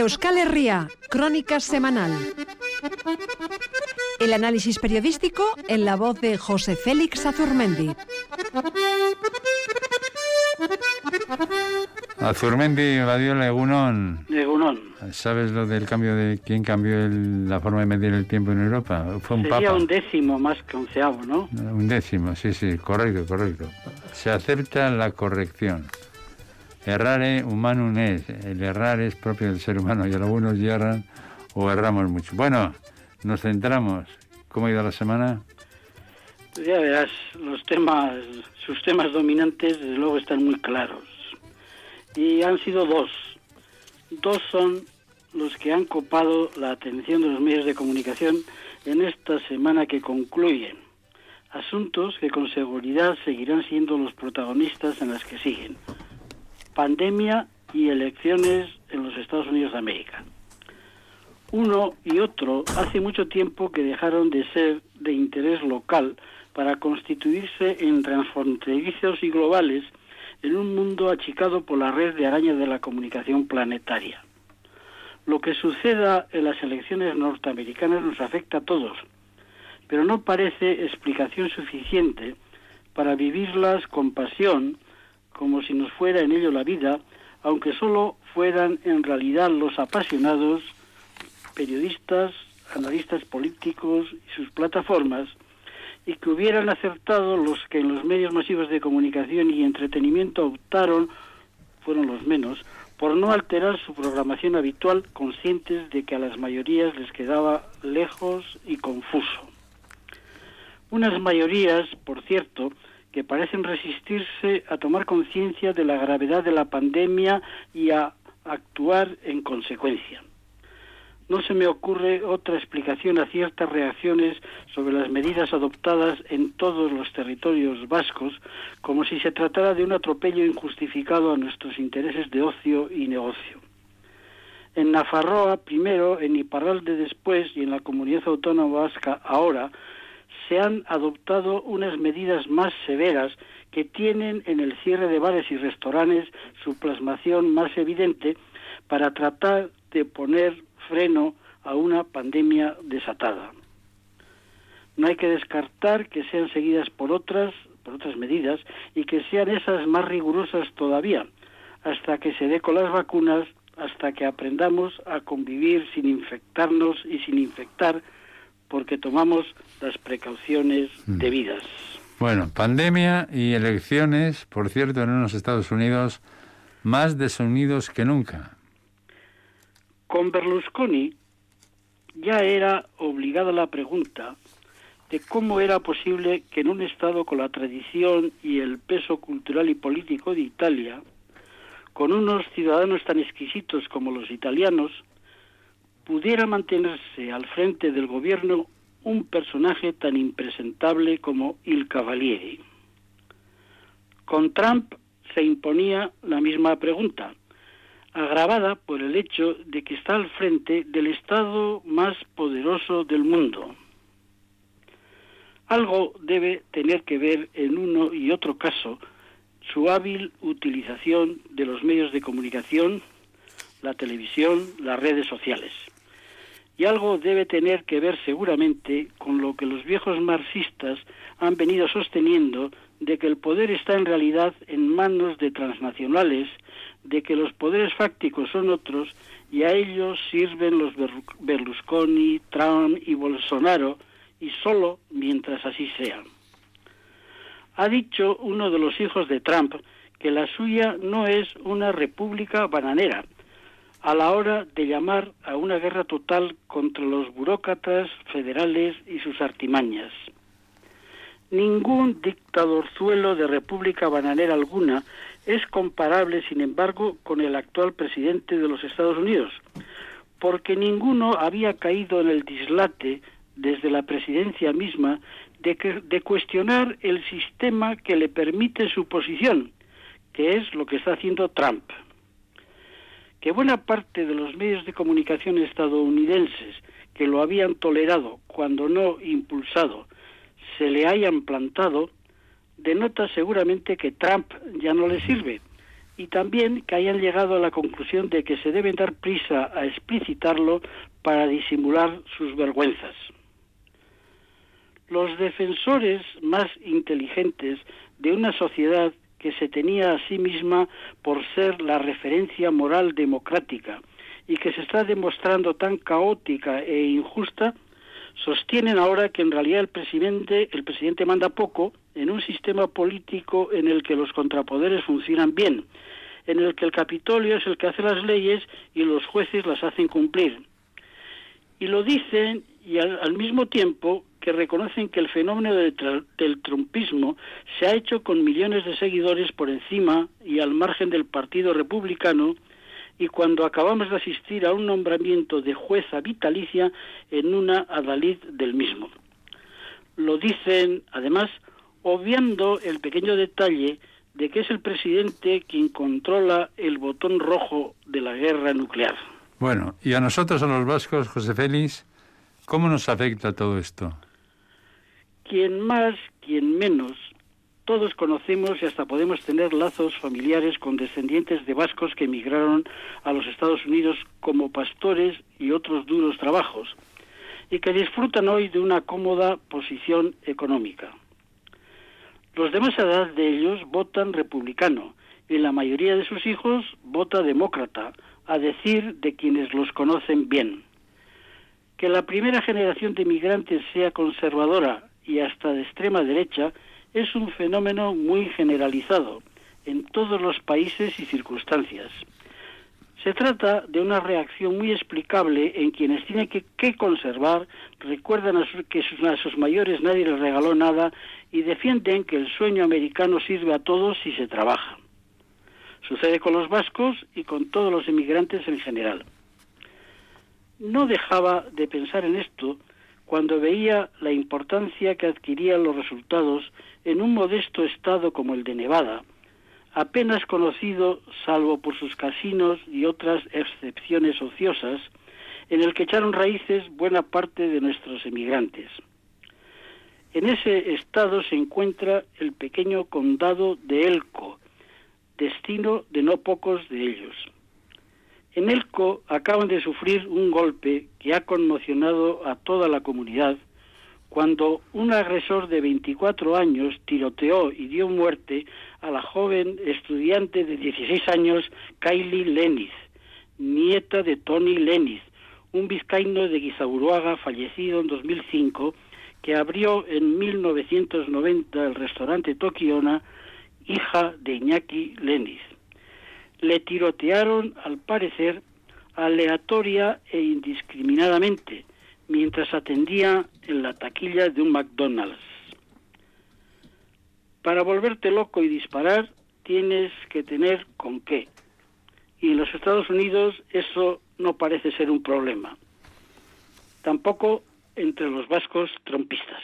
Euskal Herria, Crónica Semanal. El análisis periodístico en la voz de José Félix Azurmendi. Azurmendi, Badiola, Egunon. Egunon. ¿Sabes lo del cambio de quién cambió el- la forma de medir el tiempo en Europa? Fue un Sería papa. un décimo más que onceavo, ¿no? Un décimo, sí, sí, correcto, correcto. Se acepta la corrección. Errare humanum es. El errar es propio del ser humano y algunos yerran o erramos mucho. Bueno, nos centramos. ¿Cómo ha ido la semana? Pues ya verás, los temas, sus temas dominantes, desde luego, están muy claros. Y han sido dos. Dos son los que han copado la atención de los medios de comunicación en esta semana que concluye. Asuntos que con seguridad seguirán siendo los protagonistas en las que siguen. Pandemia y elecciones en los Estados Unidos de América. Uno y otro hace mucho tiempo que dejaron de ser de interés local para constituirse en transfronterizos y globales en un mundo achicado por la red de arañas de la comunicación planetaria. Lo que suceda en las elecciones norteamericanas nos afecta a todos, pero no parece explicación suficiente para vivirlas con pasión, como si nos fuera en ello la vida, aunque solo fueran en realidad los apasionados periodistas, analistas políticos y sus plataformas, y que hubieran acertado los que en los medios masivos de comunicación y entretenimiento optaron, fueron los menos, por no alterar su programación habitual, conscientes de que a las mayorías les quedaba lejos y confuso. Unas mayorías, por cierto, que parecen resistirse a tomar conciencia de la gravedad de la pandemia y a actuar en consecuencia. No se me ocurre otra explicación a ciertas reacciones sobre las medidas adoptadas en todos los territorios vascos, como si se tratara de un atropello injustificado a nuestros intereses de ocio y negocio. En Nafarroa primero, en Iparralde después y en la comunidad autónoma vasca ahora, se han adoptado unas medidas más severas que tienen en el cierre de bares y restaurantes su plasmación más evidente para tratar de poner freno a una pandemia desatada. No hay que descartar que sean seguidas por otras, por otras medidas y que sean esas más rigurosas todavía, hasta que se dé con las vacunas, hasta que aprendamos a convivir sin infectarnos y sin infectar, porque tomamos las precauciones debidas. Bueno, pandemia y elecciones, por cierto, en unos Estados Unidos más desunidos que nunca. Con Berlusconi ya era obligada la pregunta de cómo era posible que en un Estado con la tradición y el peso cultural y político de Italia, con unos ciudadanos tan exquisitos como los italianos, pudiera mantenerse al frente del gobierno un personaje tan impresentable como Il Cavalieri. Con Trump se imponía la misma pregunta, agravada por el hecho de que está al frente del Estado más poderoso del mundo. Algo debe tener que ver en uno y otro caso su hábil utilización de los medios de comunicación, la televisión, las redes sociales. Y algo debe tener que ver seguramente con lo que los viejos marxistas han venido sosteniendo de que el poder está en realidad en manos de transnacionales, de que los poderes fácticos son otros y a ellos sirven los Berlusconi, Trump y Bolsonaro y solo mientras así sea. Ha dicho uno de los hijos de Trump que la suya no es una república bananera, a la hora de llamar a una guerra total contra los burócratas federales y sus artimañas. Ningún dictadorzuelo de república bananera alguna es comparable, sin embargo, con el actual presidente de los Estados Unidos, porque ninguno había caído en el dislate desde la presidencia misma de, que, de cuestionar el sistema que le permite su posición, que es lo que está haciendo Trump. Que buena parte de los medios de comunicación estadounidenses que lo habían tolerado, cuando no impulsado, se le hayan plantado, denota seguramente que Trump ya no le sirve y también que hayan llegado a la conclusión de que se deben dar prisa a explicitarlo para disimular sus vergüenzas. Los defensores más inteligentes de una sociedad que se tenía a sí misma por ser la referencia moral democrática y que se está demostrando tan caótica e injusta, sostienen ahora que en realidad el presidente, el presidente manda poco en un sistema político en el que los contrapoderes funcionan bien, en el que el Capitolio es el que hace las leyes y los jueces las hacen cumplir. Y lo dicen y al, mismo tiempo que reconocen que el fenómeno del trumpismo se ha hecho con millones de seguidores por encima y al margen del Partido Republicano y cuando acabamos de asistir a un nombramiento de jueza vitalicia en una adalid del mismo. Lo dicen, además, obviando el pequeño detalle de que es el presidente quien controla el botón rojo de la guerra nuclear. Bueno, y a nosotros, a los vascos, José Félix, ¿cómo nos afecta todo esto? Quien más, quien menos, todos conocemos y hasta podemos tener lazos familiares con descendientes de vascos que emigraron a los Estados Unidos como pastores y otros duros trabajos, y que disfrutan hoy de una cómoda posición económica. Los de más edad de ellos votan republicano y la mayoría de sus hijos vota demócrata, a decir de quienes los conocen bien. Que la primera generación de inmigrantes sea conservadora y hasta de extrema derecha es un fenómeno muy generalizado en todos los países y circunstancias. Se trata de una reacción muy explicable en quienes tienen que, conservar, recuerdan que a sus mayores nadie les regaló nada y defienden que el sueño americano sirve a todos si se trabaja. Sucede con los vascos y con todos los emigrantes en general. No dejaba de pensar en esto cuando veía la importancia que adquirían los resultados en un modesto estado como el de Nevada, apenas conocido salvo por sus casinos y otras excepciones ociosas, en el que echaron raíces buena parte de nuestros emigrantes. En ese estado se encuentra el pequeño condado de Elco, destino de no pocos de ellos. En Elco acaban de sufrir un golpe que ha conmocionado a toda la comunidad cuando un agresor de 24 años tiroteó y dio muerte a la joven estudiante de 16 años Kylie Lenis, nieta de Tony Lenis, un vizcaíno de Guizaburuaga fallecido en 2005 que abrió en 1990 el restaurante Tokiona, hija de Iñaki Lenis le tirotearon, al parecer, aleatoria e indiscriminadamente, mientras atendía en la taquilla de un McDonald's. Para volverte loco y disparar, tienes que tener con qué. Y en los Estados Unidos eso no parece ser un problema. Tampoco entre los vascos trompistas.